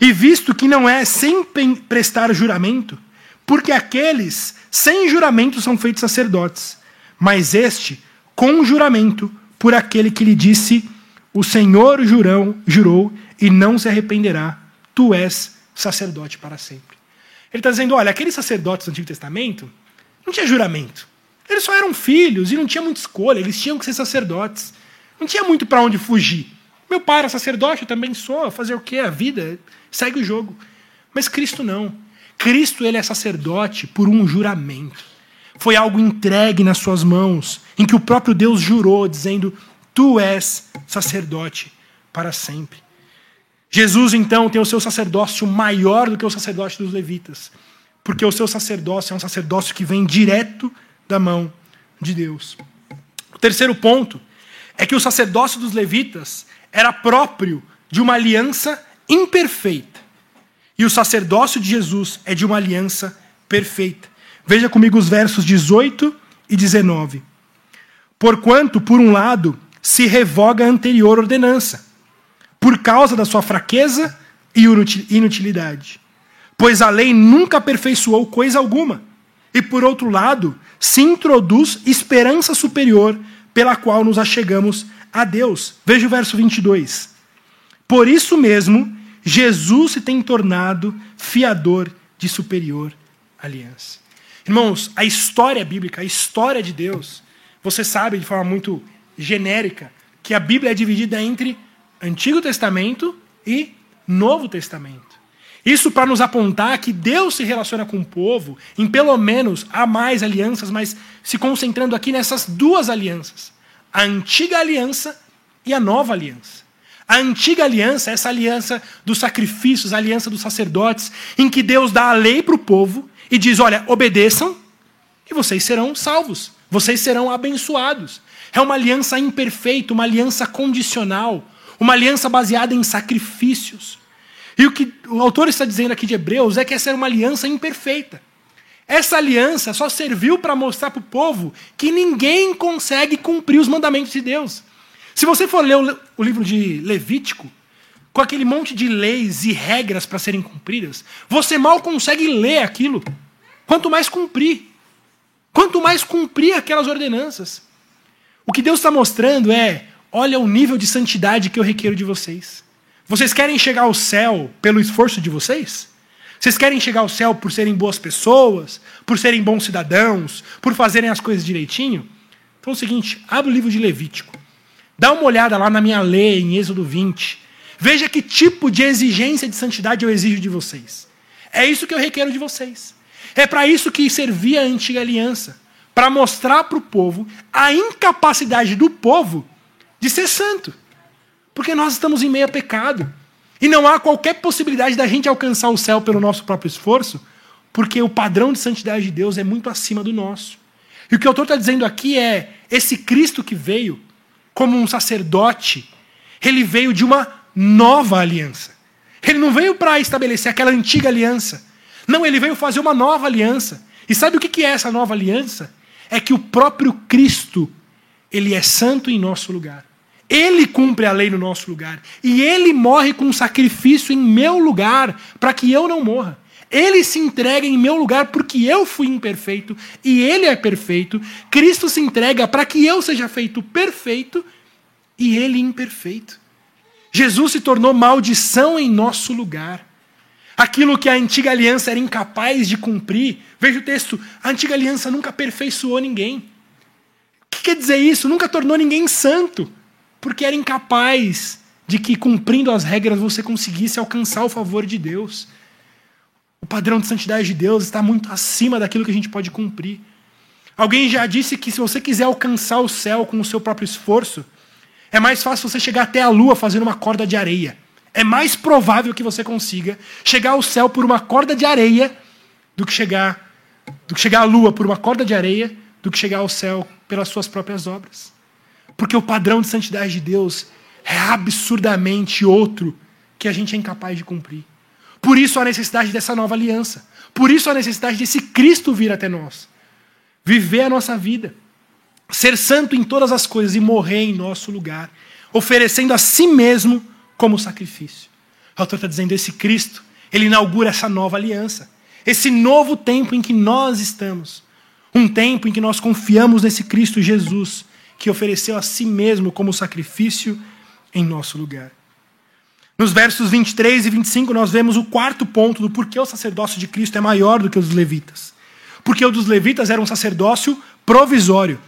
E visto que não é sem prestar juramento, porque aqueles sem juramento são feitos sacerdotes, mas este com juramento por aquele que lhe disse o Senhor jurão, jurou e não se arrependerá. Tu és sacerdote para sempre. Ele está dizendo: olha, aqueles sacerdotes do Antigo Testamento não tinha juramento. Eles só eram filhos e não tinha muita escolha. Eles tinham que ser sacerdotes. Não tinha muito para onde fugir. Meu pai era sacerdote, eu também sou. Fazer o quê? A vida segue o jogo. Mas Cristo não. Cristo ele é sacerdote por um juramento. Foi algo entregue nas suas mãos, em que o próprio Deus jurou, dizendo: Tu és sacerdote para sempre. Jesus, então, tem o seu sacerdócio maior do que o sacerdócio dos levitas, porque o seu sacerdócio é um sacerdócio que vem direto da mão de Deus. O terceiro ponto é que o sacerdócio dos levitas era próprio de uma aliança imperfeita. E o sacerdócio de Jesus é de uma aliança perfeita. Veja comigo os versos 18 e 19. Porquanto, por um lado, se revoga a anterior ordenança, por causa da sua fraqueza e inutilidade. Pois a lei nunca aperfeiçoou coisa alguma. E, por outro lado, se introduz esperança superior pela qual nos achegamos a Deus. Veja o verso 22. Por isso mesmo, Jesus se tem tornado fiador de superior aliança. Irmãos, a história bíblica, a história de Deus, você sabe de forma muito genérica que a Bíblia é dividida entre Antigo Testamento e Novo Testamento. Isso para nos apontar que Deus se relaciona com o povo em pelo menos há mais alianças, mas se concentrando aqui nessas duas alianças: a antiga aliança e a nova aliança. A antiga aliança, essa aliança dos sacrifícios, a aliança dos sacerdotes, em que Deus dá a lei para o povo e diz: olha, obedeçam e vocês serão salvos, vocês serão abençoados. É uma aliança imperfeita, uma aliança condicional, uma aliança baseada em sacrifícios. E o que o autor está dizendo aqui de Hebreus é que essa era uma aliança imperfeita. Essa aliança só serviu para mostrar para o povo que ninguém consegue cumprir os mandamentos de Deus. Se você for ler o livro de Levítico, com aquele monte de leis e regras para serem cumpridas, você mal consegue ler aquilo. Quanto mais cumprir. Quanto mais cumprir aquelas ordenanças. O que Deus está mostrando é: olha o nível de santidade que eu requero de vocês. Vocês querem chegar ao céu pelo esforço de vocês? Vocês querem chegar ao céu por serem boas pessoas, por serem bons cidadãos, por fazerem as coisas direitinho? Então é o seguinte, abre o livro de Levítico. Dá uma olhada lá na minha lei, em Êxodo 20. Veja que tipo de exigência de santidade eu exijo de vocês. É isso que eu requero de vocês. É para isso que servia a antiga aliança para mostrar para o povo a incapacidade do povo de ser santo. Porque nós estamos em meio a pecado. E não há qualquer possibilidade da gente alcançar o céu pelo nosso próprio esforço, porque o padrão de santidade de Deus é muito acima do nosso. E o que o autor está dizendo aqui é: esse Cristo que veio como um sacerdote, ele veio de uma nova aliança. Ele não veio para estabelecer aquela antiga aliança. Não, ele veio fazer uma nova aliança. E sabe o que é essa nova aliança? É que o próprio Cristo, ele é santo em nosso lugar. Ele cumpre a lei no nosso lugar. E ele morre com um sacrifício em meu lugar, para que eu não morra. Ele se entrega em meu lugar porque eu fui imperfeito e ele é perfeito. Cristo se entrega para que eu seja feito perfeito e ele imperfeito. Jesus se tornou maldição em nosso lugar. Aquilo que a antiga aliança era incapaz de cumprir. Veja o texto: a antiga aliança nunca aperfeiçoou ninguém. O que quer dizer isso? Nunca tornou ninguém santo porque era incapaz de que, cumprindo as regras, você conseguisse alcançar o favor de Deus. O padrão de santidade de Deus está muito acima daquilo que a gente pode cumprir. Alguém já disse que se você quiser alcançar o céu com o seu próprio esforço, é mais fácil você chegar até a lua fazendo uma corda de areia. É mais provável que você consiga chegar ao céu por uma corda de areia do que chegar do que chegar à lua por uma corda de areia, do que chegar ao céu pelas suas próprias obras. Porque o padrão de santidade de Deus é absurdamente outro que a gente é incapaz de cumprir. Por isso a necessidade dessa nova aliança. Por isso a necessidade desse Cristo vir até nós. Viver a nossa vida. Ser santo em todas as coisas e morrer em nosso lugar. Oferecendo a si mesmo como sacrifício. O autor está dizendo: esse Cristo, ele inaugura essa nova aliança. Esse novo tempo em que nós estamos. Um tempo em que nós confiamos nesse Cristo Jesus que ofereceu a si mesmo como sacrifício em nosso lugar. Nos versos 23 e 25, nós vemos o quarto ponto do porquê o sacerdócio de Cristo é maior do que o dos levitas. Porque o dos levitas era um sacerdócio provisório,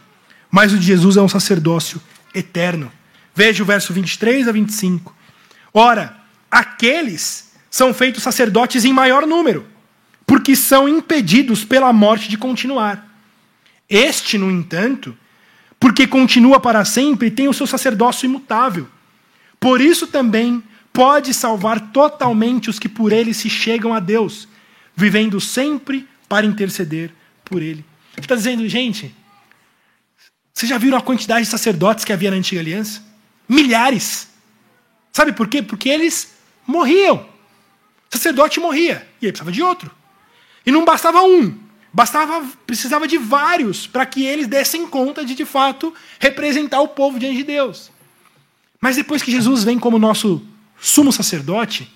mas o de Jesus é um sacerdócio eterno. Veja o verso 23 a 25. Ora, aqueles são feitos sacerdotes em maior número, porque são impedidos pela morte de continuar. Este, no entanto, porque continua para sempre tem o seu sacerdócio imutável. Por isso também pode salvar totalmente os que por ele se chegam a Deus, vivendo sempre para interceder por ele. Ele está dizendo, gente, Vocês já viram a quantidade de sacerdotes que havia na antiga aliança? Milhares. Sabe por quê? Porque eles morriam. O sacerdote morria e ele precisava de outro. E não bastava um, bastava precisava de vários para que eles dessem conta de de fato representar o povo diante de Deus. Mas depois que Jesus vem como nosso sumo sacerdote,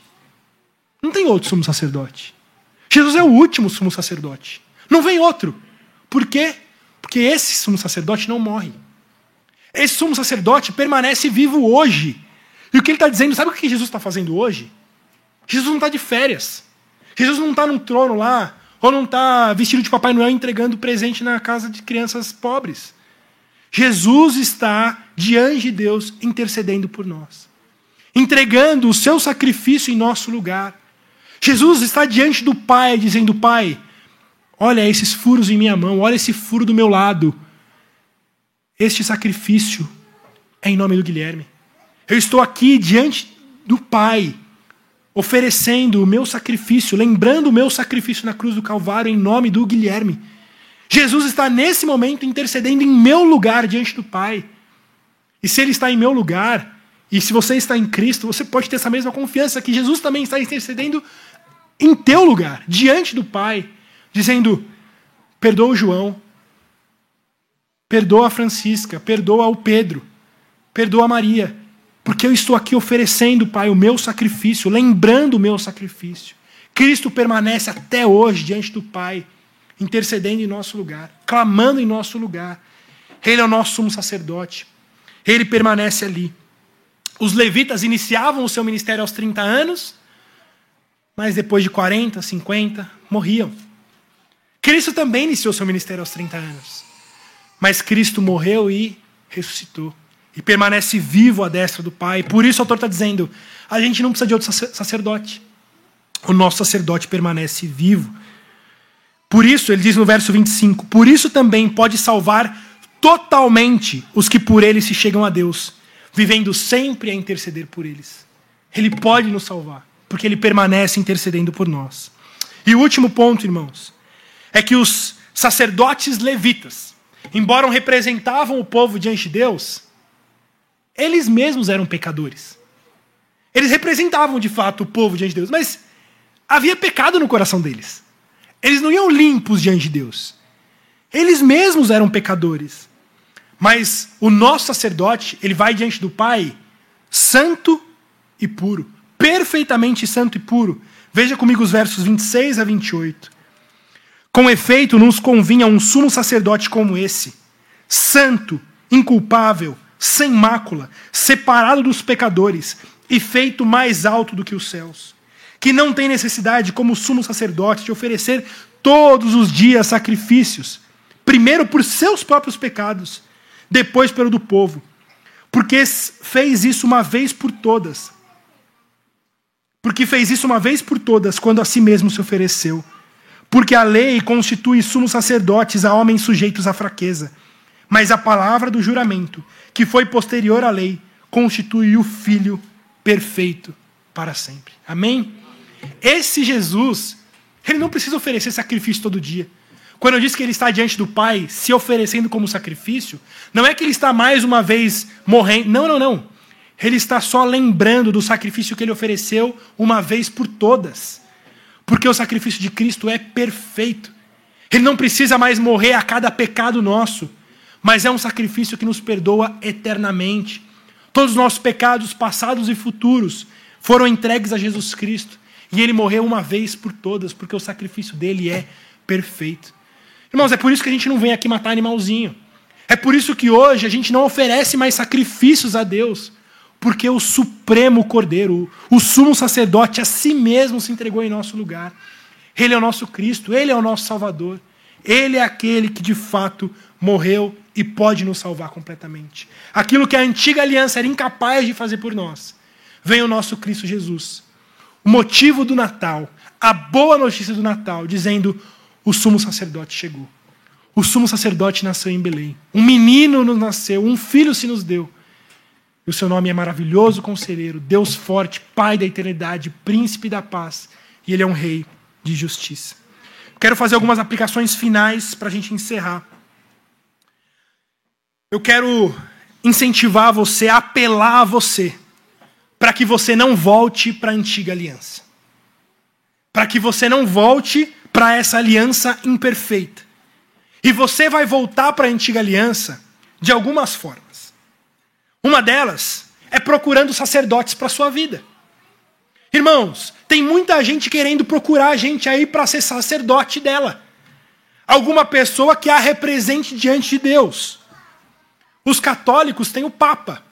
não tem outro sumo sacerdote. Jesus é o último sumo sacerdote. Não vem outro. Por quê? Porque esse sumo sacerdote não morre. Esse sumo sacerdote permanece vivo hoje. E o que ele está dizendo, sabe o que Jesus está fazendo hoje? Jesus não está de férias. Jesus não está num trono lá, ou não está vestido de Papai Noel entregando presente na casa de crianças pobres. Jesus está diante de Deus intercedendo por nós, entregando o seu sacrifício em nosso lugar. Jesus está diante do Pai, dizendo: Pai, olha esses furos em minha mão, olha esse furo do meu lado. Este sacrifício é em nome do Guilherme. Eu estou aqui diante do Pai, oferecendo o meu sacrifício, lembrando o meu sacrifício na cruz do Calvário em nome do Guilherme. Jesus está nesse momento intercedendo em meu lugar diante do Pai. E se ele está em meu lugar, e se você está em Cristo, você pode ter essa mesma confiança que Jesus também está intercedendo em teu lugar, diante do Pai, dizendo: perdoa o João, perdoa a Francisca, perdoa o Pedro, perdoa a Maria, porque eu estou aqui oferecendo, Pai, o meu sacrifício, lembrando o meu sacrifício. Cristo permanece até hoje diante do Pai, intercedendo em nosso lugar, clamando em nosso lugar. Ele é o nosso sumo sacerdote. Ele permanece ali. Os levitas iniciavam o seu ministério aos 30 anos, mas depois de 40, 50, morriam. Cristo também iniciou seu ministério aos 30 anos. Mas Cristo morreu e ressuscitou e permanece vivo à destra do Pai. Por isso o autor está dizendo: a gente não precisa de outro sacerdote. O nosso sacerdote permanece vivo. Por isso, ele diz no verso 25: Por isso também pode salvar totalmente os que por ele se chegam a Deus, vivendo sempre a interceder por eles. Ele pode nos salvar, porque ele permanece intercedendo por nós. E o último ponto, irmãos, é que os sacerdotes levitas, embora representavam o povo diante de Deus, eles mesmos eram pecadores. Eles representavam de fato o povo diante de Deus, mas havia pecado no coração deles. Eles não iam limpos diante de Deus. Eles mesmos eram pecadores. Mas o nosso sacerdote, ele vai diante do Pai santo e puro, perfeitamente santo e puro. Veja comigo os versos 26 a 28. Com efeito, nos convinha um sumo sacerdote como esse, santo, inculpável, sem mácula, separado dos pecadores e feito mais alto do que os céus, que não tem necessidade, como sumo sacerdote, de oferecer todos os dias sacrifícios, primeiro por seus próprios pecados, depois pelo do povo, porque fez isso uma vez por todas. Porque fez isso uma vez por todas, quando a si mesmo se ofereceu. Porque a lei constitui sumos sacerdotes a homens sujeitos à fraqueza mas a palavra do juramento, que foi posterior à lei, constitui o Filho perfeito para sempre. Amém? Esse Jesus, ele não precisa oferecer sacrifício todo dia. Quando eu disse que ele está diante do Pai, se oferecendo como sacrifício, não é que ele está mais uma vez morrendo. Não, não, não. Ele está só lembrando do sacrifício que ele ofereceu uma vez por todas. Porque o sacrifício de Cristo é perfeito. Ele não precisa mais morrer a cada pecado nosso mas é um sacrifício que nos perdoa eternamente. Todos os nossos pecados, passados e futuros, foram entregues a Jesus Cristo. E ele morreu uma vez por todas, porque o sacrifício dele é perfeito. Irmãos, é por isso que a gente não vem aqui matar animalzinho. É por isso que hoje a gente não oferece mais sacrifícios a Deus, porque o Supremo Cordeiro, o sumo sacerdote, a si mesmo se entregou em nosso lugar. Ele é o nosso Cristo, ele é o nosso Salvador. Ele é aquele que de fato morreu e pode nos salvar completamente. Aquilo que a antiga aliança era incapaz de fazer por nós, vem o nosso Cristo Jesus. O motivo do Natal, a boa notícia do Natal, dizendo: o sumo sacerdote chegou. O sumo sacerdote nasceu em Belém. Um menino nos nasceu, um filho se nos deu. E o seu nome é maravilhoso conselheiro, Deus forte, Pai da eternidade, príncipe da paz. E ele é um rei de justiça. Quero fazer algumas aplicações finais para a gente encerrar. Eu quero incentivar você, apelar a você, para que você não volte para a antiga aliança. Para que você não volte para essa aliança imperfeita. E você vai voltar para a antiga aliança de algumas formas. Uma delas é procurando sacerdotes para sua vida. Irmãos, tem muita gente querendo procurar a gente aí para ser sacerdote dela. Alguma pessoa que a represente diante de Deus. Os católicos têm o Papa.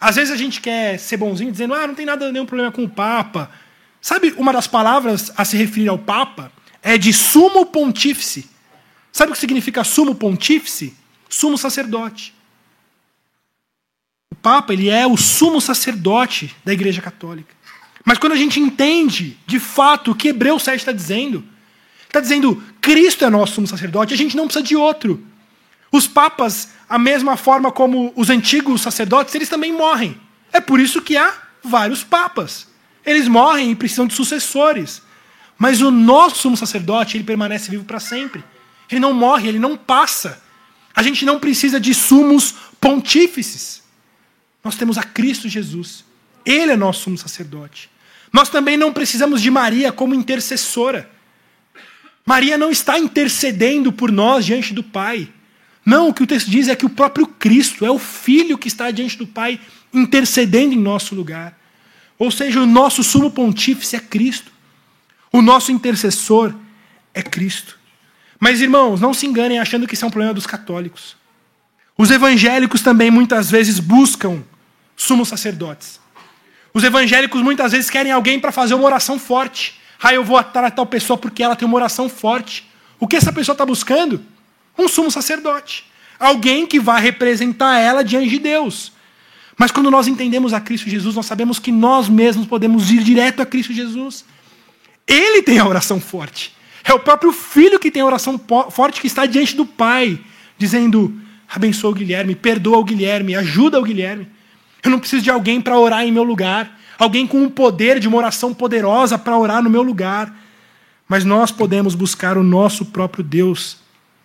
Às vezes a gente quer ser bonzinho dizendo, ah, não tem nada, nenhum problema com o Papa. Sabe, uma das palavras a se referir ao Papa é de sumo pontífice. Sabe o que significa sumo pontífice? Sumo sacerdote. O Papa, ele é o sumo sacerdote da Igreja Católica. Mas quando a gente entende, de fato, o que Hebreus 7 está dizendo, está dizendo, Cristo é nosso sumo sacerdote, a gente não precisa de outro. Os papas, a mesma forma como os antigos sacerdotes, eles também morrem. É por isso que há vários papas. Eles morrem e precisam de sucessores. Mas o nosso sumo sacerdote, ele permanece vivo para sempre. Ele não morre, ele não passa. A gente não precisa de sumos pontífices. Nós temos a Cristo Jesus. Ele é nosso sumo sacerdote. Nós também não precisamos de Maria como intercessora. Maria não está intercedendo por nós diante do Pai. Não, o que o texto diz é que o próprio Cristo é o Filho que está diante do Pai intercedendo em nosso lugar. Ou seja, o nosso sumo pontífice é Cristo. O nosso intercessor é Cristo. Mas, irmãos, não se enganem achando que isso é um problema dos católicos. Os evangélicos também muitas vezes buscam sumos sacerdotes. Os evangélicos muitas vezes querem alguém para fazer uma oração forte. Ah, eu vou atrás tal pessoa porque ela tem uma oração forte. O que essa pessoa está buscando? Um sumo sacerdote. Alguém que vai representar ela diante de Deus. Mas quando nós entendemos a Cristo Jesus, nós sabemos que nós mesmos podemos ir direto a Cristo Jesus. Ele tem a oração forte. É o próprio filho que tem a oração forte que está diante do Pai, dizendo: abençoa o Guilherme, perdoa o Guilherme, ajuda o Guilherme. Eu não preciso de alguém para orar em meu lugar, alguém com o poder de uma oração poderosa para orar no meu lugar. Mas nós podemos buscar o nosso próprio Deus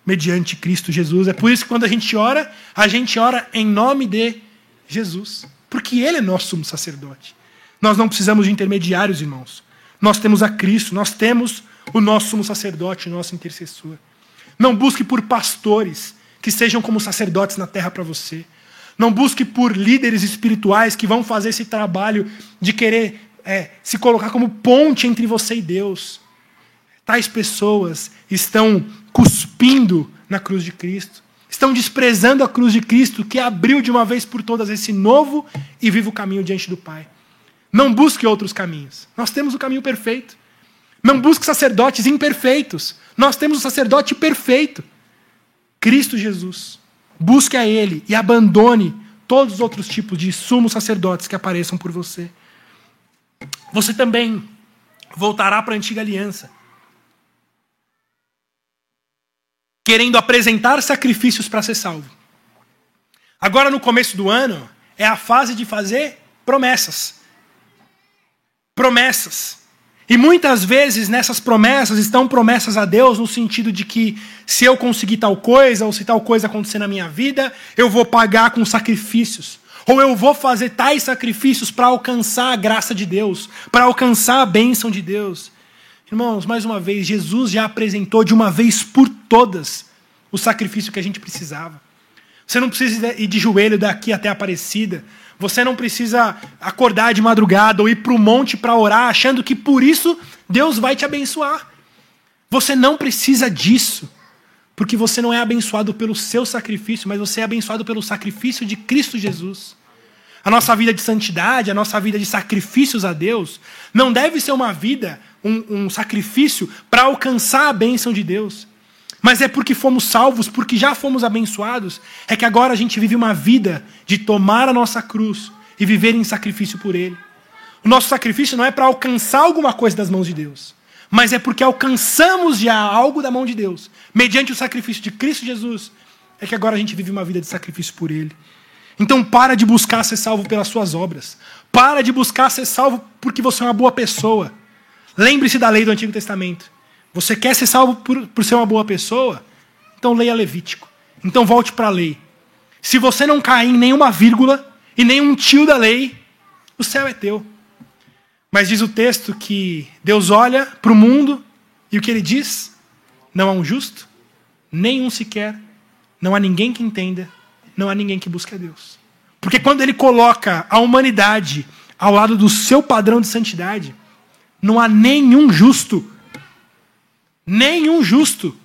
mediante Cristo Jesus. É por isso que quando a gente ora, a gente ora em nome de Jesus, porque Ele é nosso sumo sacerdote. Nós não precisamos de intermediários, irmãos. Nós temos a Cristo, nós temos o nosso sumo sacerdote, o nosso intercessor. Não busque por pastores que sejam como sacerdotes na terra para você. Não busque por líderes espirituais que vão fazer esse trabalho de querer é, se colocar como ponte entre você e Deus. Tais pessoas estão cuspindo na cruz de Cristo, estão desprezando a cruz de Cristo que abriu de uma vez por todas esse novo e vivo caminho diante do Pai. Não busque outros caminhos. Nós temos o caminho perfeito. Não busque sacerdotes imperfeitos. Nós temos o sacerdote perfeito. Cristo Jesus. Busque a Ele e abandone todos os outros tipos de sumos sacerdotes que apareçam por você. Você também voltará para a antiga aliança, querendo apresentar sacrifícios para ser salvo. Agora, no começo do ano, é a fase de fazer promessas. Promessas. E muitas vezes nessas promessas estão promessas a Deus no sentido de que se eu conseguir tal coisa, ou se tal coisa acontecer na minha vida, eu vou pagar com sacrifícios. Ou eu vou fazer tais sacrifícios para alcançar a graça de Deus, para alcançar a bênção de Deus. Irmãos, mais uma vez, Jesus já apresentou de uma vez por todas o sacrifício que a gente precisava. Você não precisa ir de joelho daqui até Aparecida. Você não precisa acordar de madrugada ou ir para o monte para orar, achando que por isso Deus vai te abençoar. Você não precisa disso, porque você não é abençoado pelo seu sacrifício, mas você é abençoado pelo sacrifício de Cristo Jesus. A nossa vida de santidade, a nossa vida de sacrifícios a Deus, não deve ser uma vida, um, um sacrifício para alcançar a bênção de Deus. Mas é porque fomos salvos, porque já fomos abençoados, é que agora a gente vive uma vida de tomar a nossa cruz e viver em sacrifício por Ele. O nosso sacrifício não é para alcançar alguma coisa das mãos de Deus, mas é porque alcançamos já algo da mão de Deus, mediante o sacrifício de Cristo Jesus, é que agora a gente vive uma vida de sacrifício por Ele. Então para de buscar ser salvo pelas suas obras. Para de buscar ser salvo porque você é uma boa pessoa. Lembre-se da lei do Antigo Testamento. Você quer ser salvo por, por ser uma boa pessoa? Então leia Levítico. Então volte para a lei. Se você não cair em nenhuma vírgula e nenhum tio da lei, o céu é teu. Mas diz o texto que Deus olha para o mundo e o que ele diz? Não há um justo, nenhum sequer, não há ninguém que entenda, não há ninguém que busque a Deus. Porque quando ele coloca a humanidade ao lado do seu padrão de santidade, não há nenhum justo. Nenhum justo.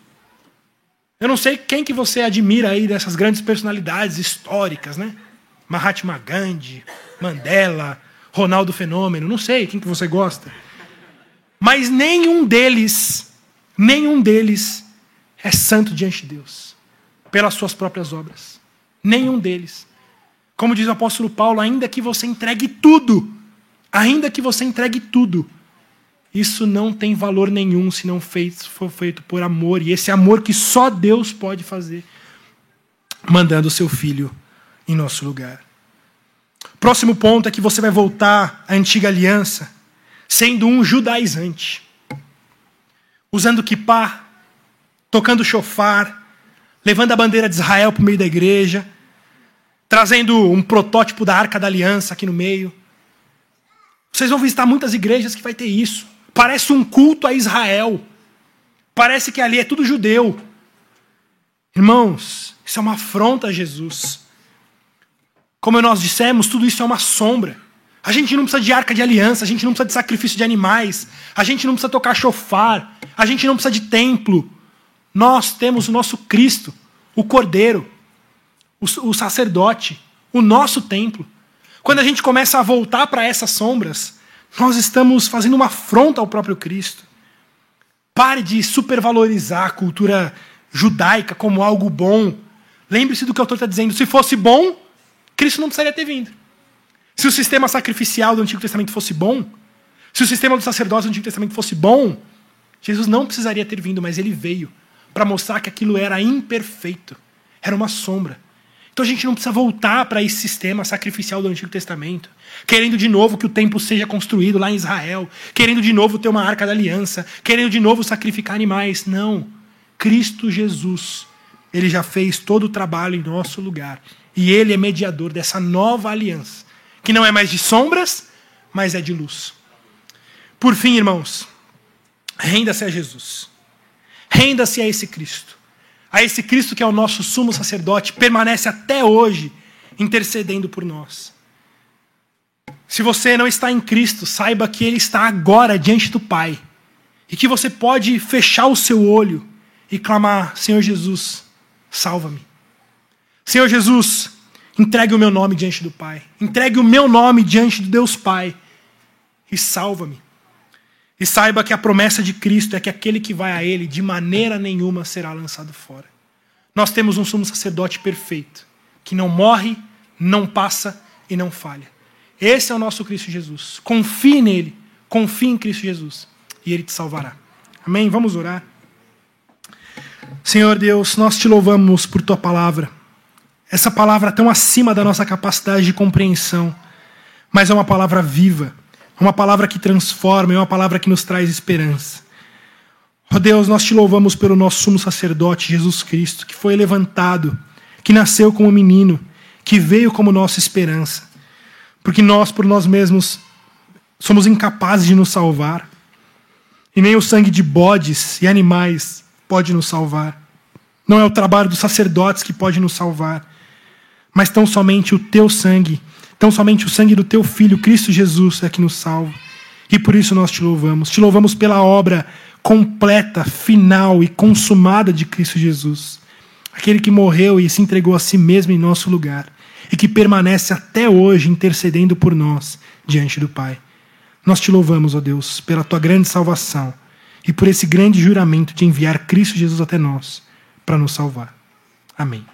Eu não sei quem que você admira aí dessas grandes personalidades históricas, né? Mahatma Gandhi, Mandela, Ronaldo Fenômeno, não sei quem que você gosta. Mas nenhum deles, nenhum deles é santo diante de Deus, pelas suas próprias obras. Nenhum deles. Como diz o apóstolo Paulo, ainda que você entregue tudo, ainda que você entregue tudo, isso não tem valor nenhum se não for feito por amor. E esse amor que só Deus pode fazer, mandando o seu filho em nosso lugar. Próximo ponto é que você vai voltar à antiga aliança, sendo um judaizante, usando kippah, tocando chofar, levando a bandeira de Israel para o meio da igreja, trazendo um protótipo da arca da aliança aqui no meio. Vocês vão visitar muitas igrejas que vai ter isso. Parece um culto a Israel. Parece que ali é tudo judeu. Irmãos, isso é uma afronta a Jesus. Como nós dissemos, tudo isso é uma sombra. A gente não precisa de arca de aliança, a gente não precisa de sacrifício de animais, a gente não precisa tocar chofar, a gente não precisa de templo. Nós temos o nosso Cristo, o Cordeiro, o, sacerdote, o nosso templo. Quando a gente começa a voltar para essas sombras, nós estamos fazendo uma afronta ao próprio Cristo. Pare de supervalorizar a cultura judaica como algo bom. Lembre-se do que o autor está dizendo. Se fosse bom, Cristo não precisaria ter vindo. Se o sistema sacrificial do Antigo Testamento fosse bom, se o sistema do sacerdócio do Antigo Testamento fosse bom, Jesus não precisaria ter vindo, mas ele veio para mostrar que aquilo era imperfeito, era uma sombra. Então a gente não precisa voltar para esse sistema sacrificial do Antigo Testamento, querendo de novo que o templo seja construído lá em Israel, querendo de novo ter uma arca da aliança, querendo de novo sacrificar animais. Não. Cristo Jesus, ele já fez todo o trabalho em nosso lugar. E ele é mediador dessa nova aliança, que não é mais de sombras, mas é de luz. Por fim, irmãos, renda-se a Jesus. Renda-se a esse Cristo a esse Cristo que é o nosso sumo sacerdote, permanece até hoje intercedendo por nós. Se você não está em Cristo, saiba que Ele está agora diante do Pai. E que você pode fechar o seu olho e clamar: Senhor Jesus, salva-me. Senhor Jesus, entregue o meu nome diante do Pai. Entregue o meu nome diante do Deus Pai. E salva-me. E saiba que a promessa de Cristo é que aquele que vai a Ele, de maneira nenhuma será lançado fora. Nós temos um sumo sacerdote perfeito, que não morre, não passa e não falha. Esse é o nosso Cristo Jesus. Confie nele, confie em Cristo Jesus, e Ele te salvará. Amém? Vamos orar. Senhor Deus, nós te louvamos por tua palavra. Essa palavra tão acima da nossa capacidade de compreensão, mas é uma palavra viva é uma palavra que transforma, é uma palavra que nos traz esperança. Ó oh Deus, nós te louvamos pelo nosso sumo sacerdote, Jesus Cristo, que foi levantado, que nasceu como menino, que veio como nossa esperança. Porque nós, por nós mesmos, somos incapazes de nos salvar. E nem o sangue de bodes e animais pode nos salvar. Não é o trabalho dos sacerdotes que pode nos salvar, mas tão somente o teu sangue então, somente o sangue do teu filho, Cristo Jesus, é que nos salva. E por isso nós te louvamos. Te louvamos pela obra completa, final e consumada de Cristo Jesus. Aquele que morreu e se entregou a si mesmo em nosso lugar. E que permanece até hoje intercedendo por nós diante do Pai. Nós te louvamos, ó Deus, pela tua grande salvação e por esse grande juramento de enviar Cristo Jesus até nós para nos salvar. Amém.